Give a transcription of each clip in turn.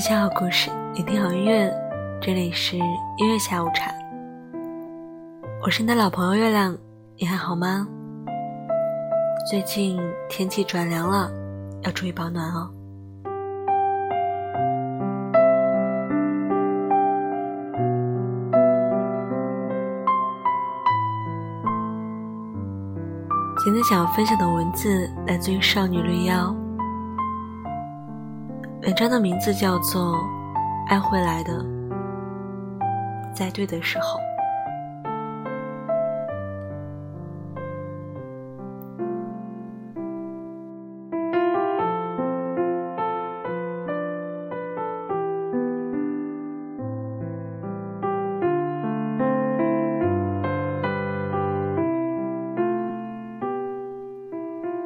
分享好故事，聆听好音乐，这里是音乐下午茶。我是你的老朋友月亮，你还好吗？最近天气转凉了，要注意保暖哦。今天想要分享的文字来自于少女绿妖。文章的名字叫做《爱会来的，在对的时候》。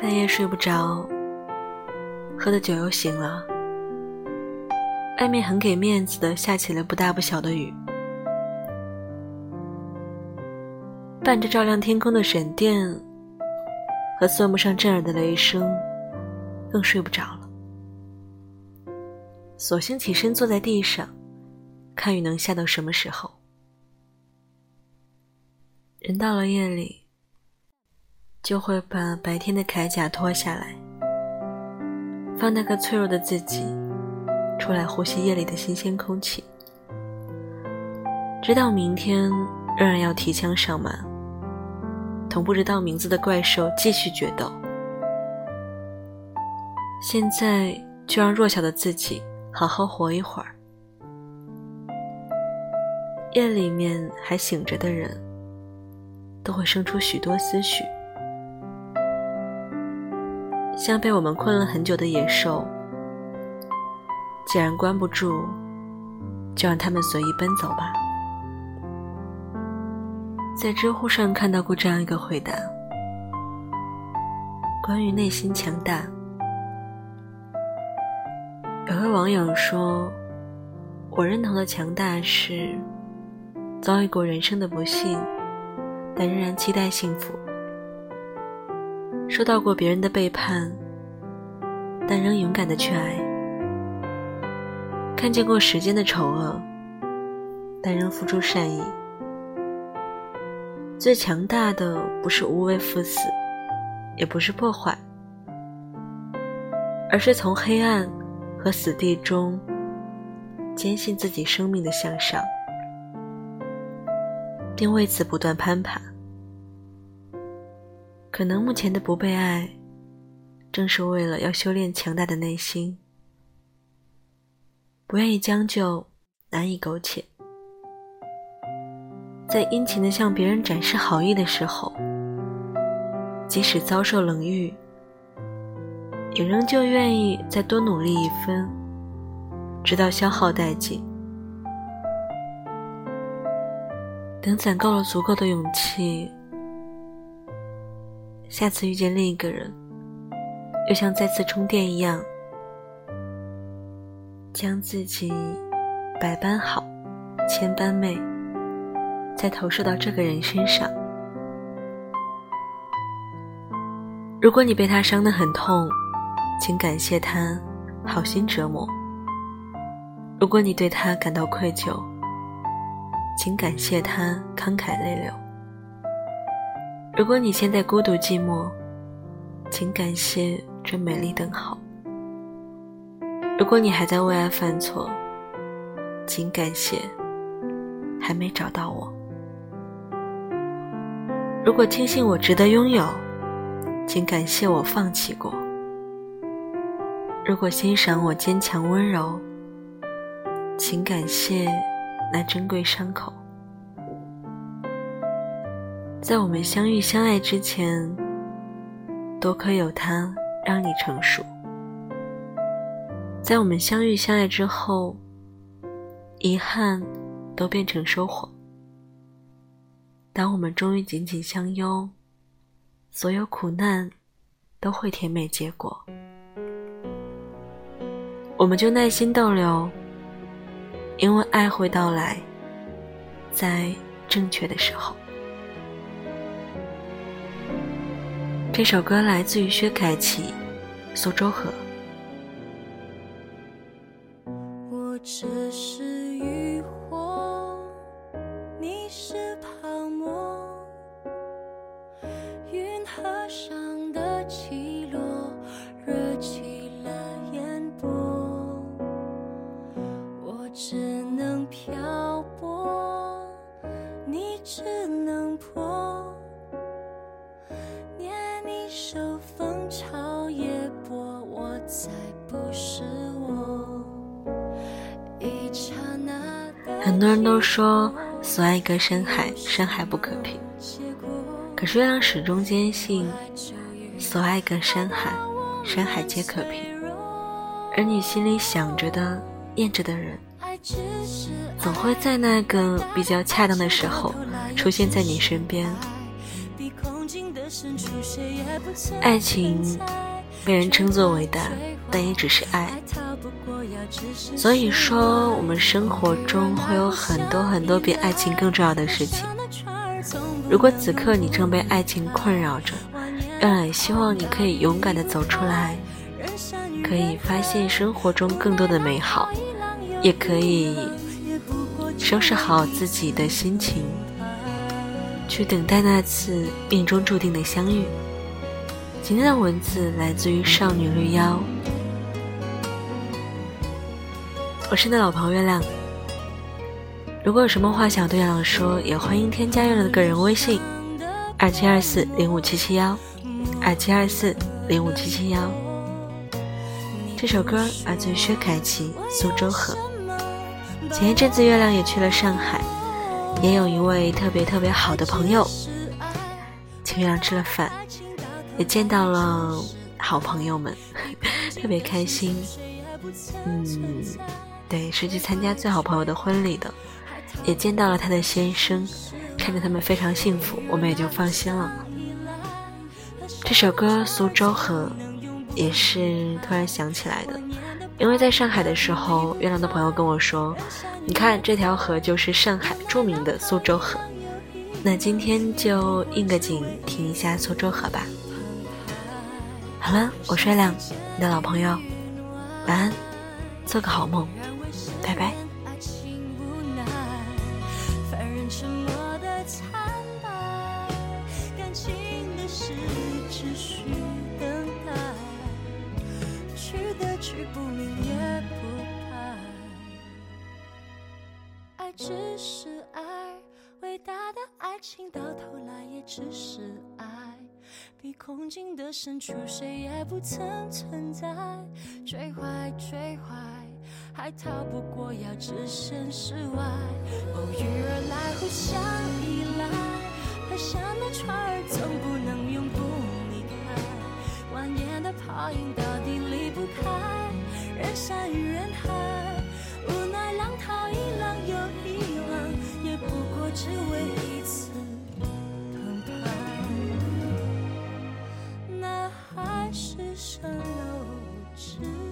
半夜睡不着，喝的酒又醒了。外面很给面子的下起了不大不小的雨，伴着照亮天空的闪电和算不上震耳的雷声，更睡不着了。索性起身坐在地上，看雨能下到什么时候。人到了夜里，就会把白天的铠甲脱下来，放那个脆弱的自己。出来呼吸夜里的新鲜空气，知道明天仍然要提枪上马，同不知道名字的怪兽继续决斗。现在就让弱小的自己好好活一会儿。夜里面还醒着的人，都会生出许多思绪，像被我们困了很久的野兽。既然关不住，就让他们随意奔走吧。在知乎上看到过这样一个回答：关于内心强大，有位网友说：“我认同的强大是遭遇过人生的不幸，但仍然期待幸福；受到过别人的背叛，但仍勇敢的去爱。”看见过时间的丑恶，但仍付出善意。最强大的不是无畏赴死，也不是破坏，而是从黑暗和死地中坚信自己生命的向上，并为此不断攀爬。可能目前的不被爱，正是为了要修炼强大的内心。不愿意将就，难以苟且。在殷勤的向别人展示好意的时候，即使遭受冷遇，也仍旧愿意再多努力一分，直到消耗殆尽。等攒够了足够的勇气，下次遇见另一个人，又像再次充电一样。将自己百般好，千般媚，再投射到这个人身上。如果你被他伤得很痛，请感谢他好心折磨；如果你对他感到愧疚，请感谢他慷慨泪流；如果你现在孤独寂寞，请感谢这美丽等候。如果你还在为爱犯错，请感谢还没找到我。如果庆幸我值得拥有，请感谢我放弃过。如果欣赏我坚强温柔，请感谢那珍贵伤口。在我们相遇相爱之前，多亏有他让你成熟。在我们相遇相爱之后，遗憾都变成收获。当我们终于紧紧相拥，所有苦难都会甜美结果。我们就耐心逗留，因为爱会到来，在正确的时候。这首歌来自于薛凯琪，《苏州河》。只能破，念一首风潮也波，我才不是我。一刹那的很多人都说所爱隔山海，山海不可平。可是月亮始终坚信，所爱隔山海，山海皆可平。而你心里想着的、念着的人，总会在那个比较恰当的时候出现在你身边。爱情被人称作伟大，但也只是爱。所以说，我们生活中会有很多很多比爱情更重要的事情。如果此刻你正被爱情困扰着，月亮也希望你可以勇敢地走出来，可以发现生活中更多的美好，也可以收拾好自己的心情，去等待那次命中注定的相遇。今天的文字来自于少女绿妖，我是你的老朋友月亮。如果有什么话想对月亮说，也欢迎添加月亮的个人微信：二七二四零五七七幺，二七二四零五七七幺。这首歌来自于薛凯琪《苏州河》。前一阵子月亮也去了上海，也有一位特别特别好的朋友，请月亮吃了饭，也见到了好朋友们，特别开心。嗯，对，是去参加最好朋友的婚礼的，也见到了他的先生，看着他们非常幸福，我们也就放心了。这首歌《苏州河》也是突然想起来的，因为在上海的时候，月亮的朋友跟我说：“你看这条河就是上海著名的苏州河。”那今天就应个景听一下苏州河吧。好了，我是月亮，你的老朋友，晚安，做个好梦，情到头来也只是爱。比空境的深处，谁也不曾存在。追怀，追怀，还逃不过要置身事外。偶遇而来，互相依赖，河上的船儿城楼之